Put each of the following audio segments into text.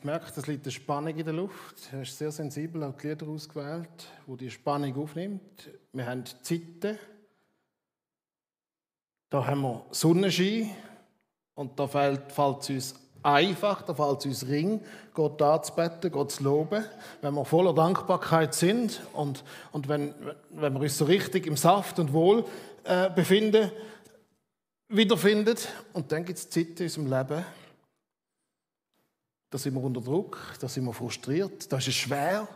gemerkt, es liegt eine Spannung in der Luft. Er ist sehr sensibel, auch die Lieder ausgewählt, wo die Spannung aufnimmt. Wir haben Zeiten. Da haben wir Sonnenschein und da fällt, fällt es uns einfach, da fällt es uns ring, Gott anzubeten, Gott zu loben, wenn wir voller Dankbarkeit sind und, und wenn, wenn wir uns so richtig im Saft und Wohl äh, befinden, wiederfindet. Und dann gibt es Zeiten in unserem Leben, da sind wir unter Druck, da sind wir frustriert, da ist es schwer,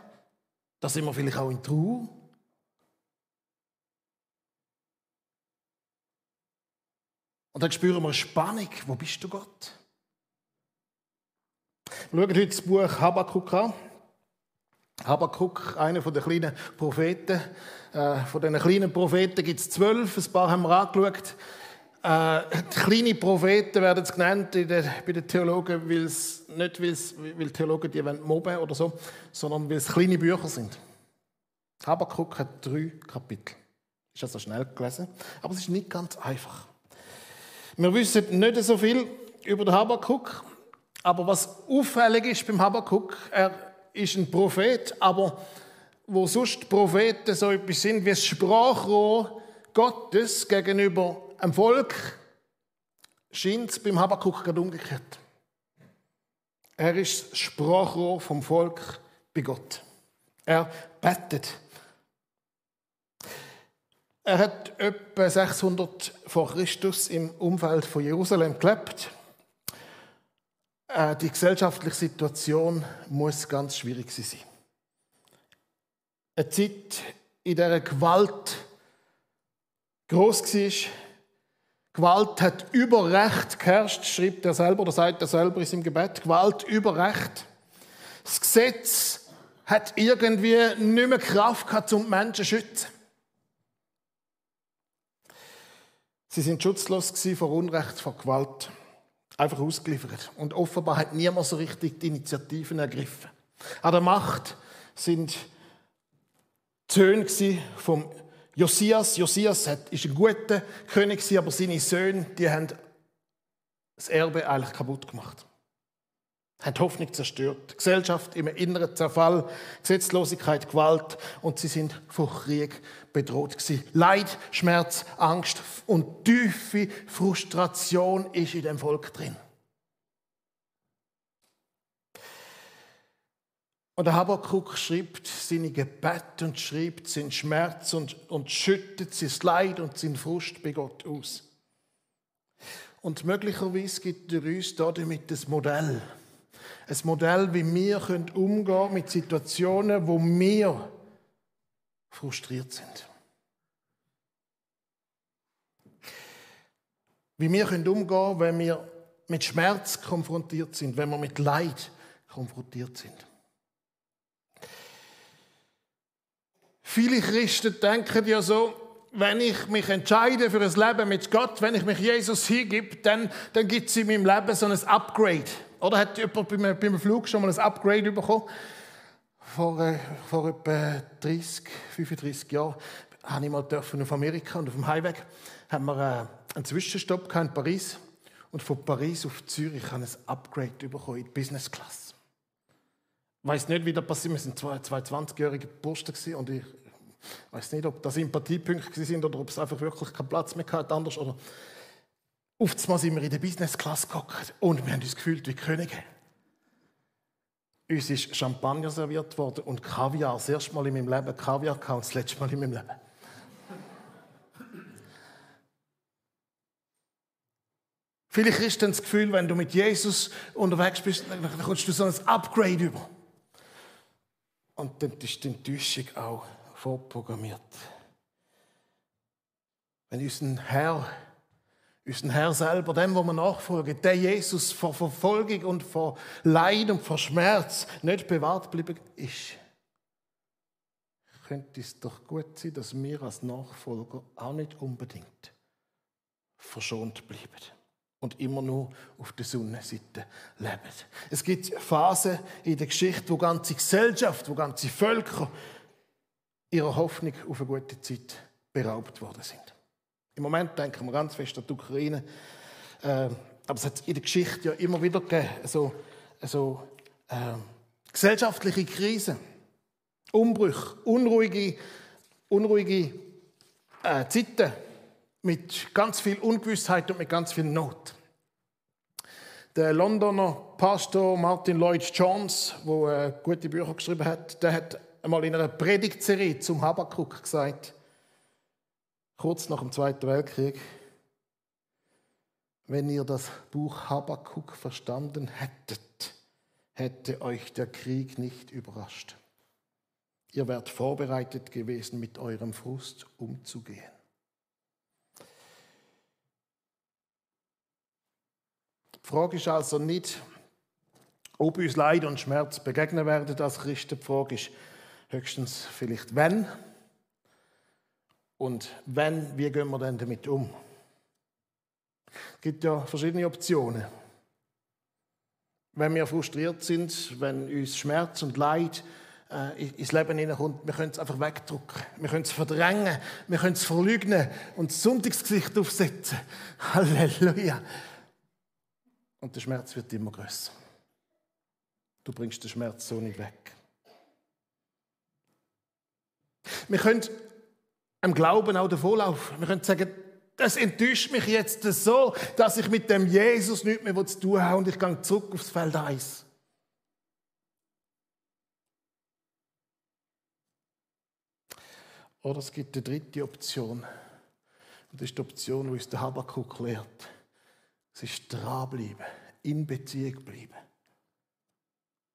da sind wir vielleicht auch in Trauer. Und dann spüren wir Spannung. Wo bist du, Gott? Wir schauen heute das Buch Habakkuk an. Habakkuk, einer der kleinen Propheten. Äh, von diesen kleinen Propheten gibt es zwölf. Ein paar haben wir angeschaut. Äh, kleine Propheten werden es genannt bei den Theologen, weil's, nicht weil's, weil Theologen die mobben oder so, sondern weil es kleine Bücher sind. Habakkuk hat drei Kapitel. Ist also schnell gelesen, aber es ist nicht ganz einfach. Wir wissen nicht so viel über den Habakkuk, aber was auffällig ist beim Habakkuk, er ist ein Prophet, aber wo sonst Propheten so etwas sind wie das Sprachrohr Gottes gegenüber einem Volk, scheint es beim Habakkuk gerade umgekehrt. Er ist das Sprachrohr vom Volk bei Gott. Er betet. Er hat etwa 600 vor Christus im Umfeld von Jerusalem gelebt. Äh, die gesellschaftliche Situation muss ganz schwierig sein. Eine Zeit, in der Gewalt groß war, Gewalt hat über Recht geherrscht, schreibt er selber oder sagt er selber in seinem Gebet. Gewalt über Recht. Das Gesetz hat irgendwie nicht mehr Kraft gehabt, um die Menschen zu schützen. Sie sind schutzlos vor Unrecht, vor Gewalt. Einfach ausgeliefert. Und offenbar hat niemand so richtig die Initiativen ergriffen. An der Macht sind Zöhne vom Josias, Josias ist ein guter König, aber seine Söhne, die haben das Erbe eigentlich kaputt gemacht. Haben die Hoffnung zerstört. Die Gesellschaft im inneren Zerfall, Gesetzlosigkeit, Gewalt und sie sind von Krieg bedroht gewesen. Leid, Schmerz, Angst und tiefe Frustration ist in dem Volk drin. Und der Habakkuk schreibt seine Gebete und schreibt seinen Schmerz und, und schüttet sein Leid und seinen Frust bei Gott aus. Und möglicherweise gibt er uns damit das Modell. Ein Modell, wie wir umgehen können mit Situationen, wo wir frustriert sind. Wie wir umgehen können, wenn wir mit Schmerz konfrontiert sind, wenn wir mit Leid konfrontiert sind. Viele Christen denken ja so, wenn ich mich entscheide für ein Leben mit Gott, wenn ich mich Jesus hingebe, dann, dann gibt es in meinem Leben so ein Upgrade. Oder hat jemand beim, beim Flug schon mal ein Upgrade bekommen? Vor, äh, vor etwa 30, 35 Jahren habe ich mal auf Amerika und auf dem Highway haben wir äh, einen Zwischenstopp in Paris. Und von Paris auf Zürich habe ich ein Upgrade bekommen in die Business Class. Ich weiß nicht, wie das passiert. Wir waren zwei, zwei 20-jährige Burschen und ich weiß nicht, ob das Sympathiepunkte sind oder ob es einfach wirklich keinen Platz mehr hatte anders. Oder einmal sind wir in der Business Class gehockt und wir haben uns gefühlt wie Könige. Uns ist Champagner serviert worden und Kaviar. Das erste Mal in meinem Leben Kaviar und das letzte Mal in meinem Leben. Viele Christen haben das Gefühl, wenn du mit Jesus unterwegs bist, dann kommst du so ein Upgrade über. Und dann ist die Enttäuschung auch vorprogrammiert. Wenn unser Herr, unser Herr selber, dem, wo wir nachfolgen, der Jesus vor Verfolgung und vor Leid und vor Schmerz nicht bewahrt geblieben ist, könnte es doch gut sein, dass wir als Nachfolger auch nicht unbedingt verschont bleiben und immer nur auf der Sonnenseite leben. Es gibt Phasen in der Geschichte, wo ganze Gesellschaft, wo ganze Völker ihrer Hoffnung auf eine gute Zeit beraubt worden sind. Im Moment denken wir ganz fest an die Ukraine, äh, aber es hat in der Geschichte ja immer wieder gegeben, so, so äh, gesellschaftliche Krisen, Umbrüche, unruhige, unruhige äh, Zeiten mit ganz viel Ungewissheit und mit ganz viel Not. Der Londoner Pastor Martin Lloyd Jones, der äh, gute Bücher geschrieben hat, der hat einmal in einer Predigtserie zum Habakkuk gesagt, kurz nach dem Zweiten Weltkrieg, wenn ihr das Buch Habakkuk verstanden hättet, hätte euch der Krieg nicht überrascht. Ihr wärt vorbereitet gewesen, mit eurem Frust umzugehen. Die Frage ist also nicht, ob uns Leid und Schmerz begegnen werden als Christen. Die Frage ist höchstens vielleicht, wenn. Und wenn, wie gehen wir denn damit um? Es gibt ja verschiedene Optionen. Wenn wir frustriert sind, wenn uns Schmerz und Leid äh, ins Leben hineinkommt, wir können es einfach wegdrücken, wir können es verdrängen, wir können es verleugnen und das Sonntagsgesicht aufsetzen. Halleluja. Und der Schmerz wird immer größer. Du bringst den Schmerz so nicht weg. Wir können am Glauben auch davonlaufen. Wir können sagen, das enttäuscht mich jetzt so, dass ich mit dem Jesus nichts mehr zu tun habe und ich gehe zurück aufs Feld 1. Oder es gibt eine dritte Option. Und das ist die Option, die uns der Habakkuk lehrt. Es ist dranbleiben, in Beziehung bleiben.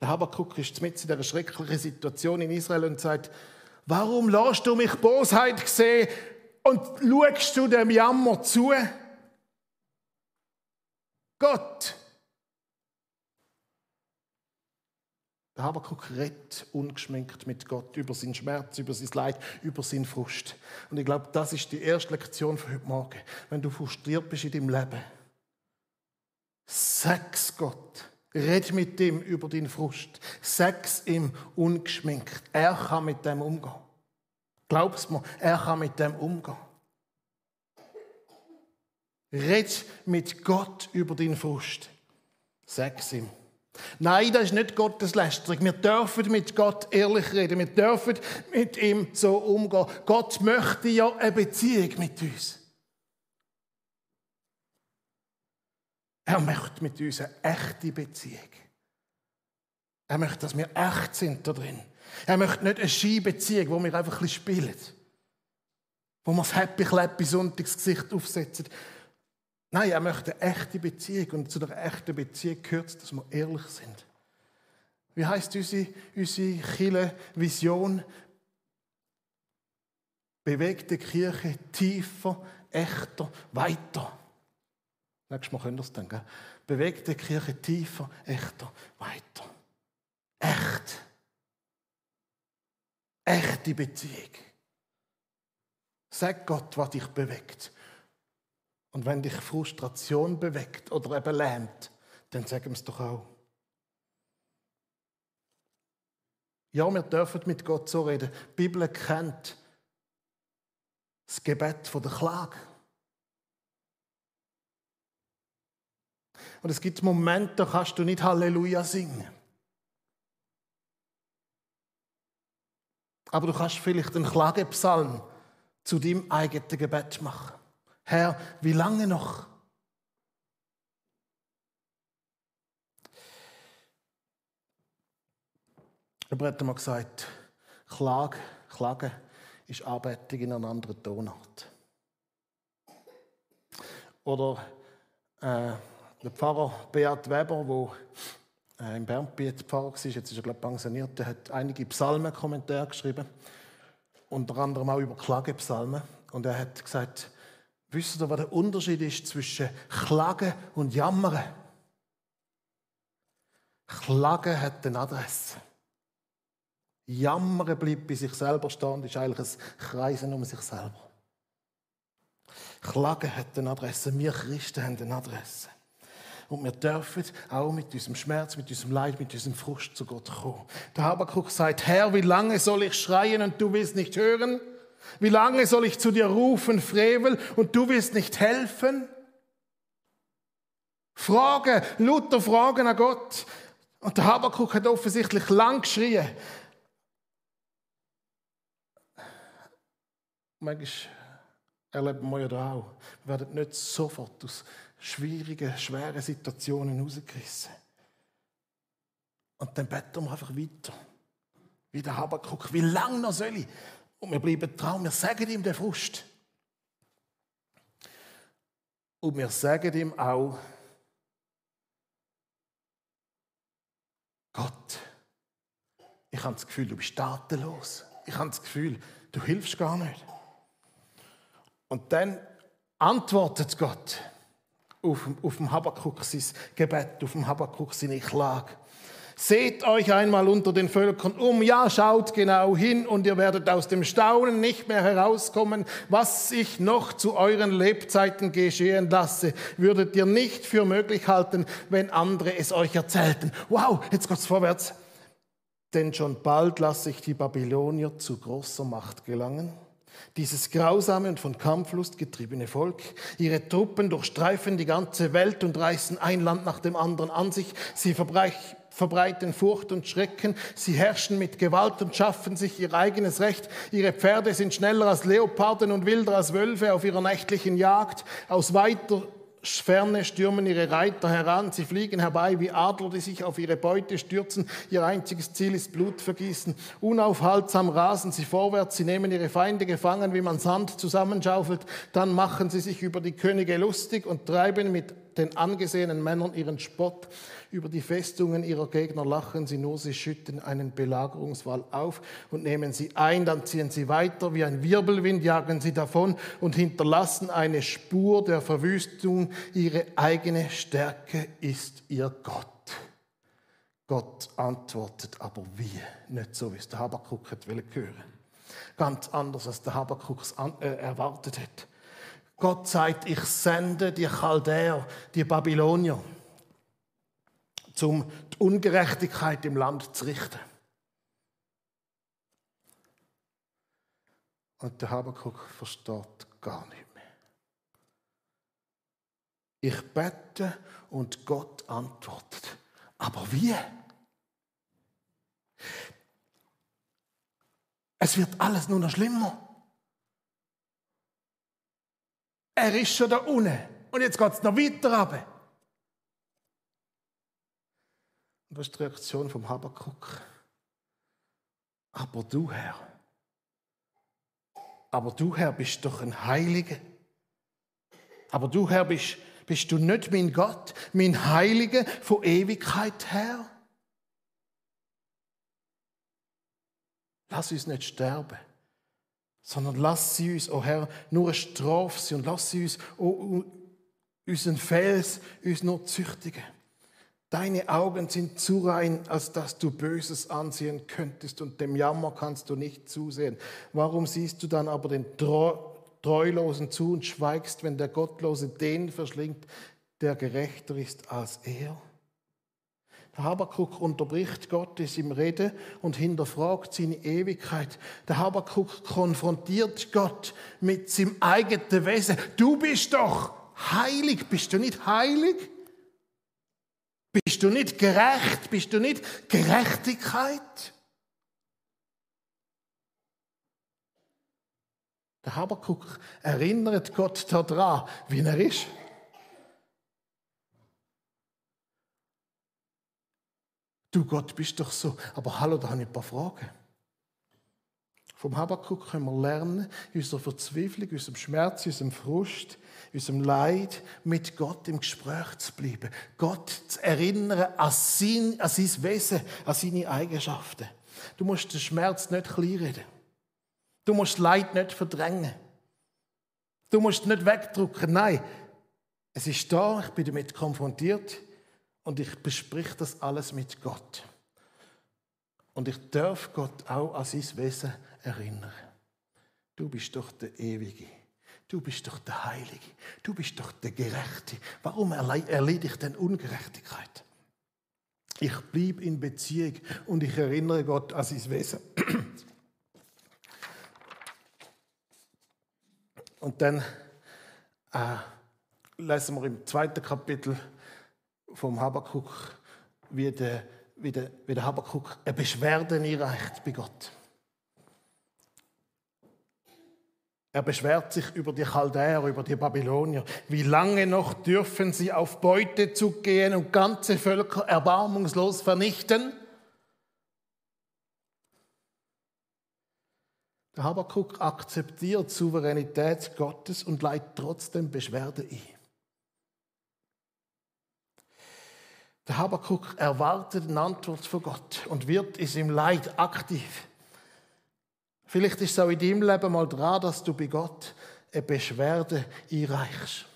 Der Habakkuk ist mit in dieser schrecklichen Situation in Israel und sagt, warum lässt du mich Bosheit sehen und schaust du dem Jammer zu? Gott. Der Habakuk redet ungeschminkt mit Gott über seinen Schmerz, über sein Leid, über seinen Frust. Und ich glaube, das ist die erste Lektion für heute Morgen. Wenn du frustriert bist in deinem Leben, sag's Gott. Red mit ihm über deinen Frust. Sag's ihm ungeschminkt. Er kann mit dem umgehen. Glaub's mir, er kann mit dem umgehen. Red mit Gott über deinen Frust. Sag's ihm. Nein, das ist nicht Gotteslästerung. Wir dürfen mit Gott ehrlich reden. Wir dürfen mit ihm so umgehen. Gott möchte ja eine Beziehung mit uns. Er möchte mit uns eine echte Beziehung. Er möchte, dass wir echt sind da drin. Er möchte nicht eine Skibeziehung, wo wir einfach ein bisschen spielen. Wo wir das Happy Clappy Sonntagsgesicht aufsetzen. Nein, er möchte eine echte Beziehung. Und zu der echten Beziehung gehört dass wir ehrlich sind. Wie heißt unsere, unsere Chile Vision? Bewegte Kirche tiefer, echter, weiter. Nächstes Mal könnt ihr es dann. Gell? Bewegte Kirche tiefer, echter, weiter. Echt. Echte Beziehung. Sag Gott, was dich bewegt. Und wenn dich Frustration bewegt oder eben lähmt, dann sag ihm es doch auch. Ja, wir dürfen mit Gott so reden. Die Bibel kennt das Gebet der Klage. Und es gibt Momente, da kannst du nicht Halleluja singen. Aber du kannst vielleicht einen Klagepsalm zu deinem eigenen Gebet machen. Herr, wie lange noch? Jemand hat mal gesagt, Klage, Klage ist Arbeitung in einer anderen Tonart. Oder äh, der Pfarrer Beat Weber, der äh, im Bernbiet Pfarrer war, jetzt ist er glaube ich pensioniert, der hat einige Psalmen-Kommentare geschrieben, unter anderem auch über Klagepsalmen. Und er hat gesagt, wisst ihr, was der Unterschied ist zwischen Klagen und Jammern? Klagen hat eine Adresse. Jammern bleibt bei sich selber stehen, ist eigentlich ein Kreisen um sich selber. Klagen hat eine Adresse. Wir Christen haben eine Adresse. Und wir dürfen auch mit diesem Schmerz, mit diesem Leid, mit diesem Frust zu Gott kommen. Der Habakuk sagt, Herr, wie lange soll ich schreien und du willst nicht hören? Wie lange soll ich zu dir rufen, Frevel, und du willst nicht helfen? Frage, Luther Fragen an Gott. Und der Habakuk hat offensichtlich lang geschrien. Manchmal erleben wir ja auch. Wir werden nicht sofort aus schwierigen, schweren Situationen rausgerissen. Und dann beten wir einfach weiter. Wie der Habakuk. Wie lange noch soll ich? Und wir bleiben dran. Wir sagen ihm den Frust. Und wir sagen ihm auch, Gott, ich habe das Gefühl, du bist tatenlos. Ich habe das Gefühl, du hilfst gar nicht. Und dann antwortet Gott auf, auf dem Habakkuk sein Gebet, auf dem Habakkuk seine Klage. Seht euch einmal unter den Völkern um, ja, schaut genau hin und ihr werdet aus dem Staunen nicht mehr herauskommen, was ich noch zu euren Lebzeiten geschehen lasse, würdet ihr nicht für möglich halten, wenn andere es euch erzählten. Wow, jetzt geht's vorwärts. Denn schon bald lasse ich die Babylonier zu großer Macht gelangen dieses grausame und von Kampflust getriebene Volk. Ihre Truppen durchstreifen die ganze Welt und reißen ein Land nach dem anderen an sich. Sie verbreiten Furcht und Schrecken. Sie herrschen mit Gewalt und schaffen sich ihr eigenes Recht. Ihre Pferde sind schneller als Leoparden und wilder als Wölfe auf ihrer nächtlichen Jagd. Aus weiter Ferne stürmen ihre Reiter heran, sie fliegen herbei wie Adler, die sich auf ihre Beute stürzen. Ihr einziges Ziel ist Blutvergießen. Unaufhaltsam rasen sie vorwärts, sie nehmen ihre Feinde gefangen, wie man Sand zusammenschaufelt. Dann machen sie sich über die Könige lustig und treiben mit den angesehenen Männern ihren Spott. Über die Festungen ihrer Gegner lachen sie nur, sie schütten einen Belagerungswall auf und nehmen sie ein, dann ziehen sie weiter, wie ein Wirbelwind jagen sie davon und hinterlassen eine Spur der Verwüstung. Ihre eigene Stärke ist ihr Gott. Gott antwortet aber wie? Nicht so, wie es der Habakuk hat hören Ganz anders, als der Habakuk es äh, erwartet hat. Gott sagt, ich sende die Chaldäer, die Babylonier um die Ungerechtigkeit im Land zu richten. Und der Habakuk versteht gar nicht mehr. Ich bete und Gott antwortet. Aber wie? Es wird alles nur noch schlimmer. Er ist schon da unten. Und jetzt geht es noch weiter runter. Und das ist die Reaktion vom Habakuk. Aber du, Herr, aber du, Herr, bist doch ein Heiliger. Aber du, Herr, bist, bist du nicht mein Gott, mein Heiliger von Ewigkeit her? Lass uns nicht sterben, sondern lass sie uns, o oh Herr, nur eine Strafe sein und lass sie uns, oh, unseren Fels, uns nur züchtigen. Deine Augen sind zu rein, als dass du Böses ansehen könntest und dem Jammer kannst du nicht zusehen. Warum siehst du dann aber den Treulosen zu und schweigst, wenn der Gottlose den verschlingt, der gerechter ist als er? Der Habakuk unterbricht Gottes im Rede und hinterfragt seine Ewigkeit. Der Habakuk konfrontiert Gott mit seinem eigenen Wesen. Du bist doch heilig. Bist du nicht heilig? Bist du nicht gerecht? Bist du nicht Gerechtigkeit? Der Habakuk erinnert Gott daran, wie er ist. Du Gott bist doch so. Aber hallo, da habe ich ein paar Fragen. Vom Habakuk können wir lernen, in unserer Verzweiflung, in unserem Schmerz, in unserem Frust, in unserem Leid mit Gott im Gespräch zu bleiben. Gott zu erinnern an sein, an sein Wesen, an seine Eigenschaften. Du musst den Schmerz nicht kleinreden. Du musst Leid nicht verdrängen. Du musst nicht wegdrücken. Nein, es ist da, ich bin damit konfrontiert und ich besprich das alles mit Gott. Und ich darf Gott auch an sein Wesen erinnern. Du bist doch der Ewige. Du bist doch der Heilige. Du bist doch der Gerechte. Warum erleide ich denn Ungerechtigkeit? Ich blieb in Beziehung und ich erinnere Gott an sein Wesen. Und dann äh, lesen wir im zweiten Kapitel vom Habakkuk, wie der wie der, wie der Habakkuk eine Beschwerde einreicht bei Gott. Er beschwert sich über die Chaldäer, über die Babylonier. Wie lange noch dürfen sie auf Beutezug gehen und ganze Völker erbarmungslos vernichten? Der Habakkuk akzeptiert Souveränität Gottes und leitet trotzdem Beschwerde ein. Der Habakkuk erwartet eine Antwort von Gott und wird in seinem Leid aktiv. Vielleicht ist es auch in deinem Leben mal dran, dass du bei Gott eine Beschwerde einreichst.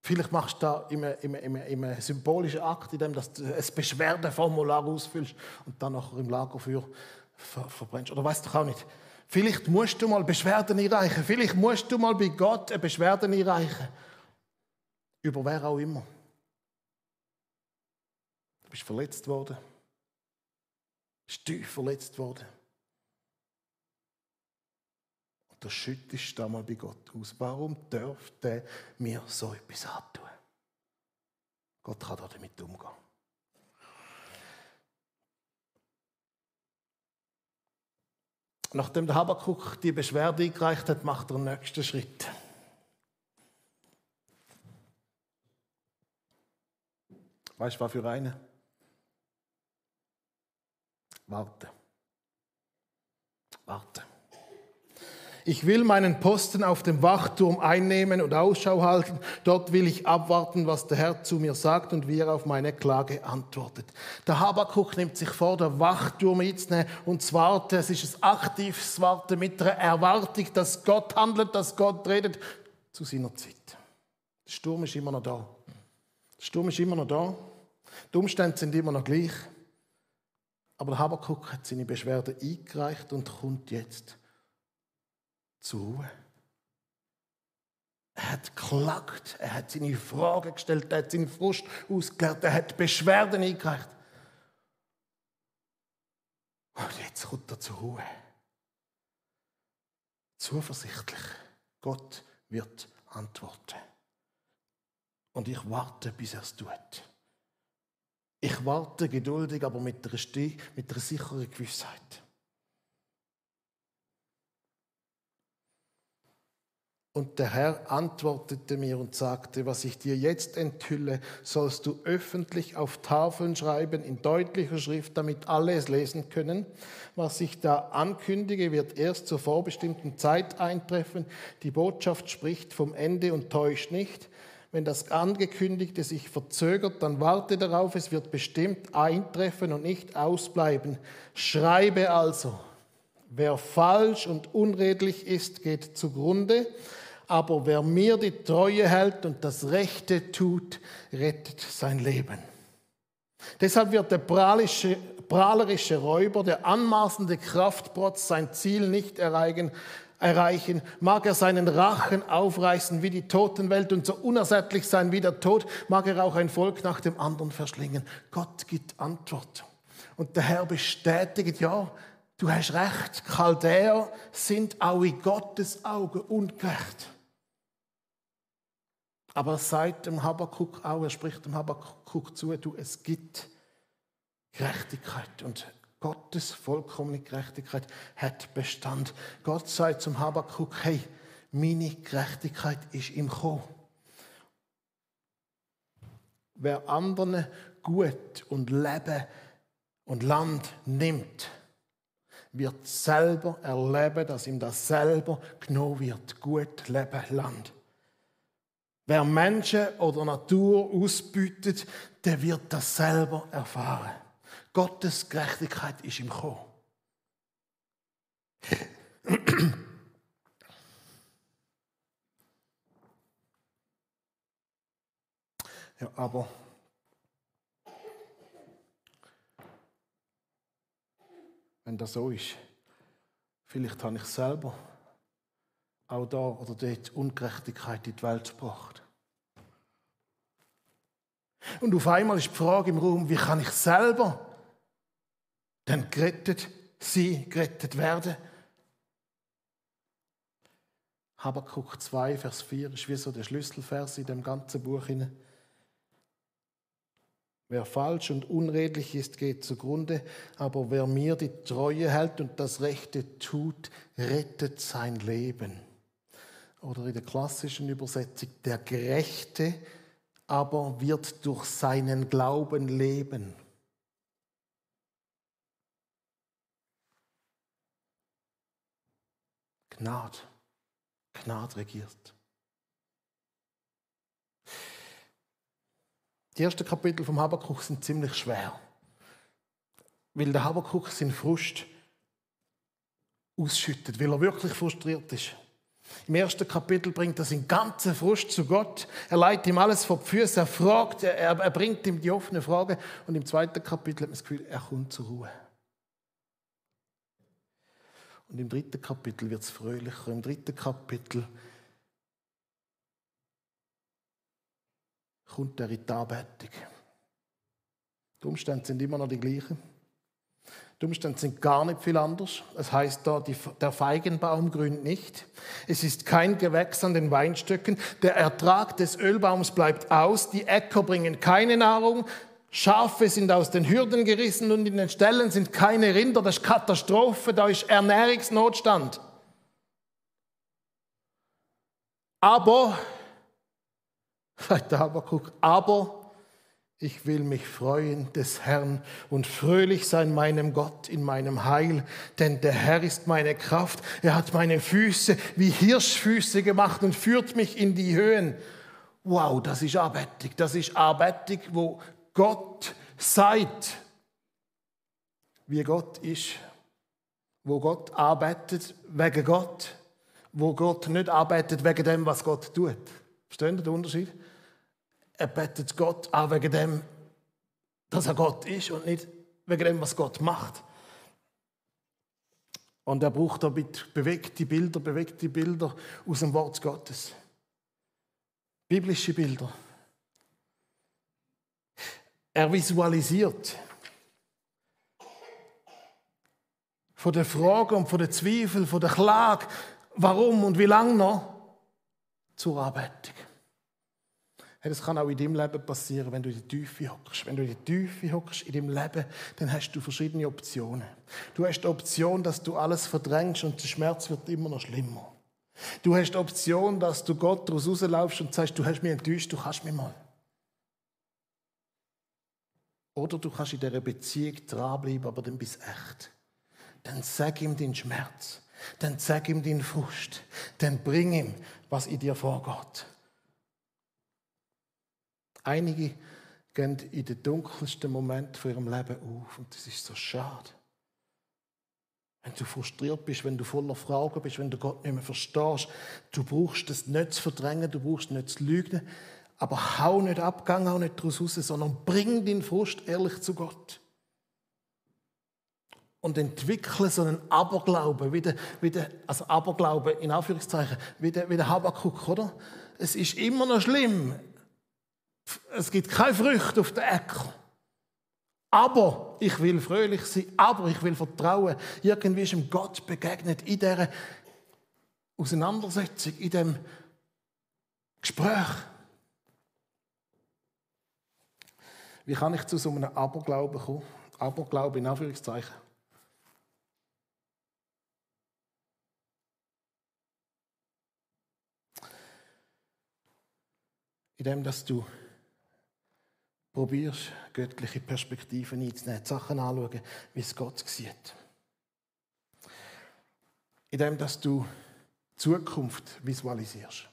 Vielleicht machst du da im, im, im, im symbolischen Akt, indem du ein Beschwerdeformular ausfüllst und dann nachher im Lagerfeuer ver, verbrennst. Oder weißt du auch nicht. Vielleicht musst du mal Beschwerden einreichen. Vielleicht musst du mal bei Gott eine Beschwerde einreichen. Über wer auch immer. Du bist verletzt worden ist tief verletzt worden. Und da schüttest du mal bei Gott aus. Warum dürfte er mir so etwas antun? Gott kann damit umgehen. Nachdem der Habakkuk die Beschwerde eingereicht hat, macht er den nächsten Schritt. Weißt du, was für einen? Warte. Warte. Ich will meinen Posten auf dem Wachturm einnehmen und Ausschau halten. Dort will ich abwarten, was der Herr zu mir sagt und wie er auf meine Klage antwortet. Der Habakuk nimmt sich vor, der Wachturm einzunehmen und zu warten. Es ist ein aktives Warten mit der Erwartung, dass Gott handelt, dass Gott redet zu seiner Zeit. Der Sturm ist immer noch da. Der Sturm ist immer noch da. Die Umstände sind immer noch gleich. Aber Habakuk hat seine Beschwerde eingereicht und kommt jetzt zur Ruhe. Er hat geklagt, er hat seine Fragen gestellt, er hat seinen Frust ausgeklärt, er hat Beschwerden eingereicht. Und jetzt kommt er zur Ruhe. Zuversichtlich. Gott wird antworten. Und ich warte, bis er es tut. Ich warte geduldig, aber mit einer, Ste mit einer sicheren Gewissheit. Und der Herr antwortete mir und sagte, was ich dir jetzt enthülle, sollst du öffentlich auf Tafeln schreiben in deutlicher Schrift, damit alle es lesen können. Was ich da ankündige, wird erst zur vorbestimmten Zeit eintreffen. Die Botschaft spricht vom Ende und täuscht nicht. Wenn das Angekündigte sich verzögert, dann warte darauf, es wird bestimmt eintreffen und nicht ausbleiben. Schreibe also, wer falsch und unredlich ist, geht zugrunde, aber wer mir die Treue hält und das Rechte tut, rettet sein Leben. Deshalb wird der prahlerische, prahlerische Räuber, der anmaßende Kraftprotz sein Ziel nicht erreichen, erreichen, mag er seinen Rachen aufreißen wie die Totenwelt und so unersättlich sein wie der Tod, mag er auch ein Volk nach dem anderen verschlingen. Gott gibt Antwort. Und der Herr bestätigt, ja, du hast recht, Chaldäer sind auch in Gottes Augen ungerecht. Aber seit dem Habakkuk auch, er spricht dem Habakkuk zu, du, es gibt Gerechtigkeit und Gottes vollkommene Gerechtigkeit hat Bestand. Gott sagt zum Habakkuk, hey, meine Gerechtigkeit ist im Kommen. Wer anderen gut und Leben und Land nimmt, wird selber erleben, dass ihm das selber genommen wird. Gut Leben, Land. Wer Menschen oder Natur ausbütet, der wird das selber erfahren. Gottes Gerechtigkeit ist im Kommen. Ja, aber wenn das so ist, vielleicht habe ich selber auch da oder dort Ungerechtigkeit in die Welt gebracht. Und auf einmal ist die Frage im Raum, wie kann ich selber dann gerettet sie, gerettet werden. Habakkuk 2, Vers 4 ist wie so der Schlüsselvers in dem ganzen Buch. Wer falsch und unredlich ist, geht zugrunde, aber wer mir die Treue hält und das Rechte tut, rettet sein Leben. Oder in der klassischen Übersetzung, der Gerechte aber wird durch seinen Glauben leben. Gnade, Gnade regiert. Die ersten Kapitel vom Habakkuk sind ziemlich schwer, weil der Habakkuk seinen Frust ausschüttet, weil er wirklich frustriert ist. Im ersten Kapitel bringt er seinen ganzen Frust zu Gott. Er leitet ihm alles vor die Füße, er fragt, er, er bringt ihm die offene Frage. Und im zweiten Kapitel hat man das Gefühl, er kommt zur Ruhe. Und im dritten Kapitel wird es fröhlicher. Im dritten Kapitel kommt er in die Anbetung. Die Umstände sind immer noch die gleichen. Die Umstände sind gar nicht viel anders. Es heißt da, die, der Feigenbaum grünt nicht. Es ist kein Gewächs an den Weinstöcken. Der Ertrag des Ölbaums bleibt aus. Die Äcker bringen keine Nahrung. Schafe sind aus den Hürden gerissen und in den Ställen sind keine Rinder. Das ist Katastrophe, da ist Ernährungsnotstand. Aber sagt der Habakkuk, aber ich will mich freuen des Herrn und fröhlich sein meinem Gott in meinem Heil, denn der Herr ist meine Kraft. Er hat meine Füße wie Hirschfüße gemacht und führt mich in die Höhen. Wow, das ist arbeitig. Das ist arbeitig, wo Gott seid, wie Gott ist, wo Gott arbeitet wegen Gott, wo Gott nicht arbeitet wegen dem, was Gott tut. Verstehen Sie den Unterschied? Er bettet Gott auch wegen dem, dass er Gott ist und nicht wegen dem, was Gott macht. Und er braucht damit bewegte Bilder, bewegte Bilder aus dem Wort Gottes. Biblische Bilder. Er visualisiert von der Frage und von der Zweifel, von der Klage, warum und wie lange noch, zur Arbeitung. Das kann auch in deinem Leben passieren, wenn du in die Tiefe hockst. Wenn du in die Tiefe hockst in deinem Leben, dann hast du verschiedene Optionen. Du hast die Option, dass du alles verdrängst und der Schmerz wird immer noch schlimmer. Du hast die Option, dass du Gott daraus rauslaufst und sagst, du hast mich enttäuscht, du kannst mich mal. Oder du kannst in dieser Beziehung dranbleiben, aber dann bist du echt. Dann sag ihm den Schmerz. Dann sag ihm den Frust. Dann bring ihm, was in dir vorgeht. Einige gehen in den dunkelsten Moment von ihrem Leben auf und das ist so schade. Wenn du frustriert bist, wenn du voller Fragen bist, wenn du Gott nicht mehr verstehst, du brauchst es nicht zu verdrängen, du brauchst nicht zu lügen, aber hau nicht ab, gang auch nicht daraus raus, sondern bring den Frust ehrlich zu Gott. Und entwickle so einen Aberglauben, wie der, wie der, also Aberglaube in Anführungszeichen, wie der, wie der Habakkuk, oder? Es ist immer noch schlimm. Es gibt keine Früchte auf der Äcker. Aber ich will fröhlich sein, aber ich will vertrauen. Irgendwie ist ihm Gott begegnet in dieser Auseinandersetzung, in dem Gespräch. Wie kann ich zu so einem Aberglauben kommen? Aberglaube in Anführungszeichen. Indem, dass du probierst, göttliche Perspektiven einzunehmen, Sachen anschauen, wie es Gott sieht. Indem, dass du Zukunft visualisierst.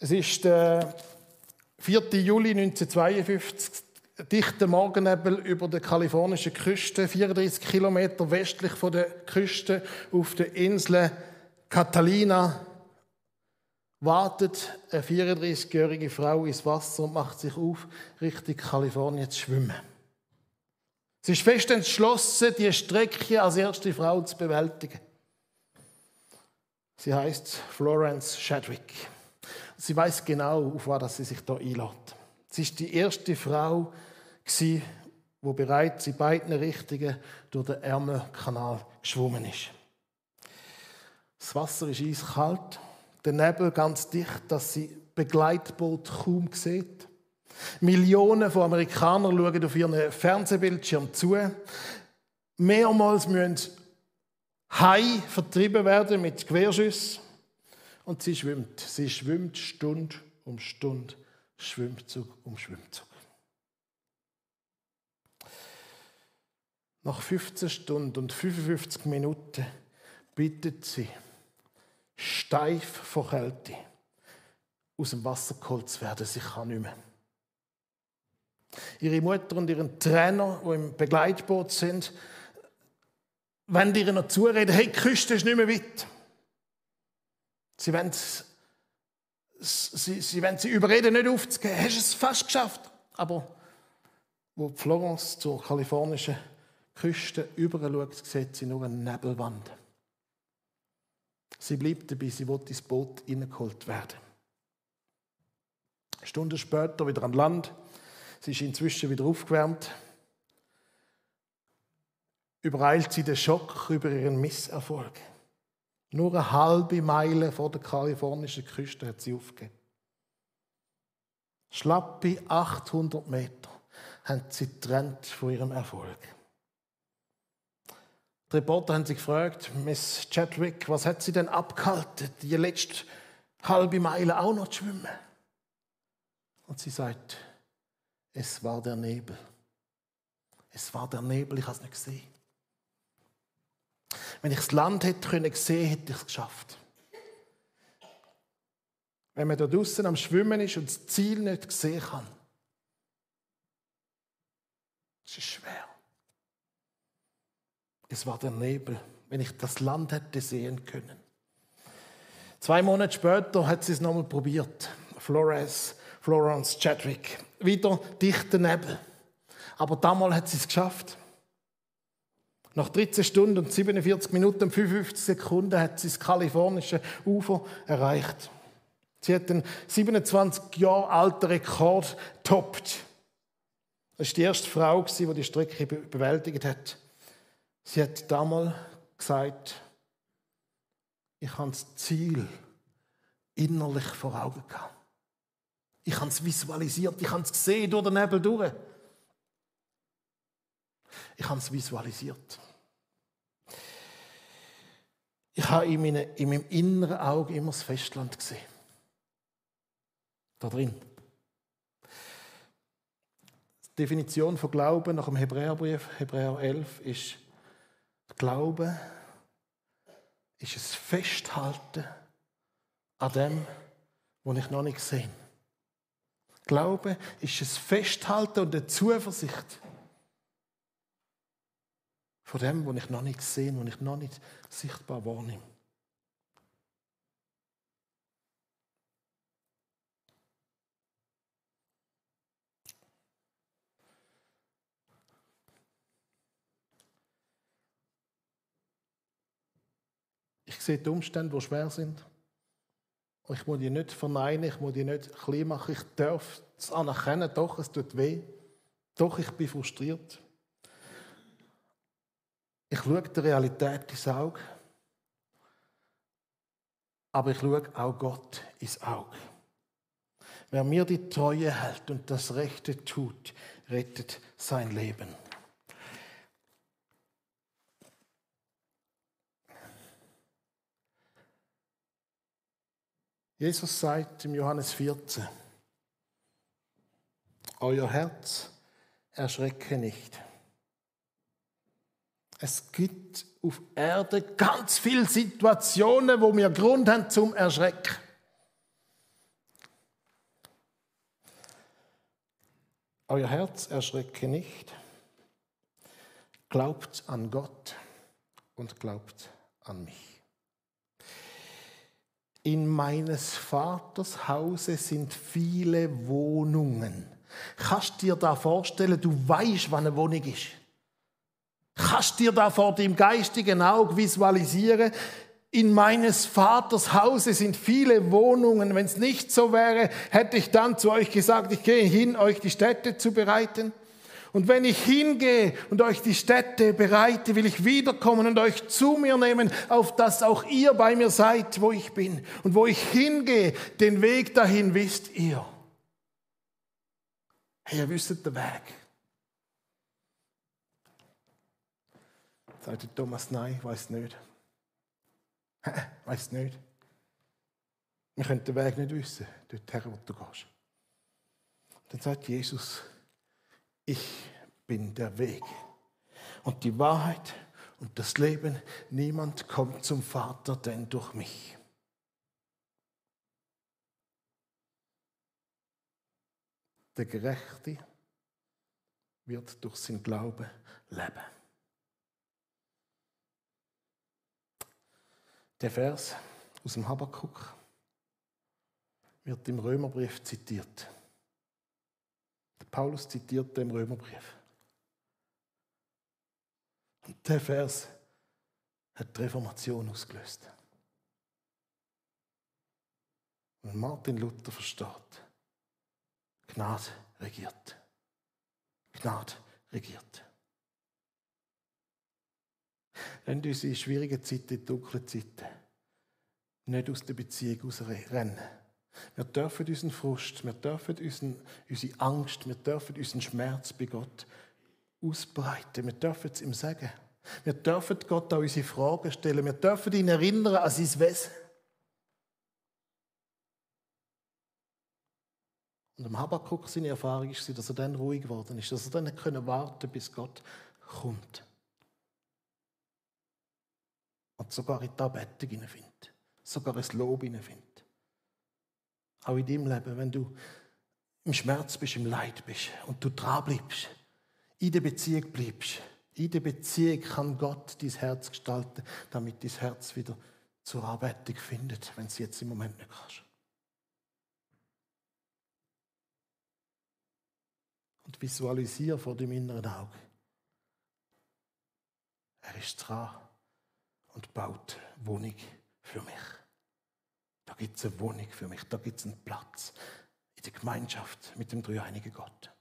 Es ist der 4. Juli 1952, dichter Morgennebel über der kalifornischen Küste, 34 Kilometer westlich von der Küste auf der Insel Catalina, wartet eine 34-jährige Frau ins Wasser und macht sich auf, Richtung Kalifornien zu schwimmen. Sie ist fest entschlossen, die Strecke als erste Frau zu bewältigen. Sie heißt Florence Shadwick. Sie weiß genau, auf was sie sich da einlädt. Sie ist die erste Frau, die bereits in beiden Richtungen durch den Ärmelkanal geschwommen ist. Das Wasser ist eiskalt, der Nebel ganz dicht, dass sie Begleitboot kaum sieht. Millionen von Amerikanern schauen auf ihren Fernsehbildschirm zu. Mehrmals müssen Hai vertrieben werden mit Querschüssen. Und sie schwimmt. Sie schwimmt Stund um Stund, Schwimmzug um Schwimmzug. Nach 15 Stunden und 55 Minuten bittet sie, steif vor Kälte, aus dem Wasser geholt zu werden. Sie kann nicht mehr. Ihre Mutter und ihren Trainer, die im Begleitboot sind, wenn ihr noch zureden, hey, die Küste ist nicht mehr weit. Sie wollen, sie, sie wollen sie überreden, nicht aufzugeben. Hast du es fast geschafft? Aber wo Florence zur kalifornischen Küste überschaut, sieht sie nur eine Nebelwand. Sie bleibt dabei, sie will ins Boot hineingeholt werden. Stunden später wieder an Land. Sie ist inzwischen wieder aufgewärmt. Übereilt sie den Schock über ihren Misserfolg. Nur eine halbe Meile vor der kalifornischen Küste hat sie aufgegeben. Schlappe 800 Meter haben sie getrennt von ihrem Erfolg. Die Reporter haben sie gefragt, Miss Chadwick, was hat sie denn abgehalten, die letzte halbe Meile auch noch zu schwimmen? Und sie sagt, es war der Nebel. Es war der Nebel, ich habe es nicht gesehen. Wenn ich das Land hätte können sehen, hätte ich es geschafft. Wenn man da draußen am Schwimmen ist und das Ziel nicht sehen kann, es ist schwer. Es war der Nebel, wenn ich das Land hätte sehen können. Zwei Monate später hat sie es nochmal probiert. Flores, Florence Chadwick. Wieder dichter Nebel. Aber damals hat sie es geschafft. Nach 13 Stunden und 47 Minuten und 55 Sekunden hat sie das kalifornische Ufer erreicht. Sie hat den 27 Jahre alten Rekord toppt. Das war die erste Frau, die die Strecke bewältigt hat. Sie hat damals gesagt, ich habe das Ziel innerlich vor Augen gehabt. Ich habe es visualisiert, ich habe es gesehen durch den Nebel durch. Ich habe es visualisiert. Ich habe in, meine, in meinem inneren Auge immer das Festland gesehen. Da drin. Die Definition von Glauben nach dem Hebräerbrief, Hebräer 11, ist Glaube ist es Festhalten an dem, was ich noch nicht sehe. Glaube ist es Festhalten und eine Zuversicht von dem, was ich noch nicht sehe, was ich noch nicht sichtbar wahrnehme. Ich sehe die Umstände, die schwer sind. Ich muss die nicht verneinen, ich muss die nicht klein machen. Ich darf es anerkennen, doch, es tut weh. Doch, ich bin frustriert. Ich schaue der Realität ins Auge. Aber ich schaue auch Gott ins Auge. Wer mir die Treue hält und das Rechte tut, rettet sein Leben. Jesus sagt im Johannes 14, euer Herz erschrecke nicht. Es gibt auf Erde ganz viele Situationen, wo wir Grund haben zum Erschrecken. Euer Herz erschrecke nicht. Glaubt an Gott und glaubt an mich. In meines Vaters Hause sind viele Wohnungen. Kannst du dir da vorstellen, du weißt, wann eine Wohnung ist? Kannst dir da vor dem geistigen Auge visualisieren? In meines Vaters Hause sind viele Wohnungen. Wenn es nicht so wäre, hätte ich dann zu euch gesagt, ich gehe hin, euch die Städte zu bereiten. Und wenn ich hingehe und euch die Städte bereite, will ich wiederkommen und euch zu mir nehmen, auf dass auch ihr bei mir seid, wo ich bin. Und wo ich hingehe, den Weg dahin wisst ihr. Hey, ihr wisst den Weg. Sagt Thomas, nein, weiß nicht. weiß nicht. Wir können den Weg nicht wissen, dorthin, wo du gehst. Dann sagt Jesus, ich bin der Weg und die Wahrheit und das Leben. Niemand kommt zum Vater denn durch mich. Der Gerechte wird durch sein Glaube leben. Der Vers aus dem Habakkuk wird im Römerbrief zitiert. Paulus zitiert im Römerbrief. Und der Vers hat die Reformation ausgelöst. Und Martin Luther versteht, Gnade regiert. Gnade regiert. Wenn unsere schwierigen Zeiten, dunklen Zeiten, nicht aus der Beziehung rausrennen wir dürfen unseren Frust, wir dürfen unseren, unsere Angst, wir dürfen unseren Schmerz bei Gott ausbreiten. Wir dürfen es ihm sagen. Wir dürfen Gott auch unsere Fragen stellen. Wir dürfen ihn erinnern an sein Wesen. Und am Habakkuk seine Erfahrung war, dass er dann ruhig geworden ist, dass er dann warten bis Gott kommt. Und sogar in die Anbetung hineinfindet. Sogar ins Lob hineinfindet. Auch in deinem Leben, wenn du im Schmerz bist, im Leid bist und du dran bleibst, in der Beziehung bleibst. In der Beziehung kann Gott dein Herz gestalten, damit dein Herz wieder zur Arbeitung findet, wenn es jetzt im Moment nicht kannst. Und visualisiere vor dem inneren Auge. Er ist dran und baut Wohnung für mich. Da gibt es eine Wohnung für mich, da gibt es einen Platz in der Gemeinschaft mit dem dreieinigen Gott.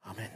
Amen.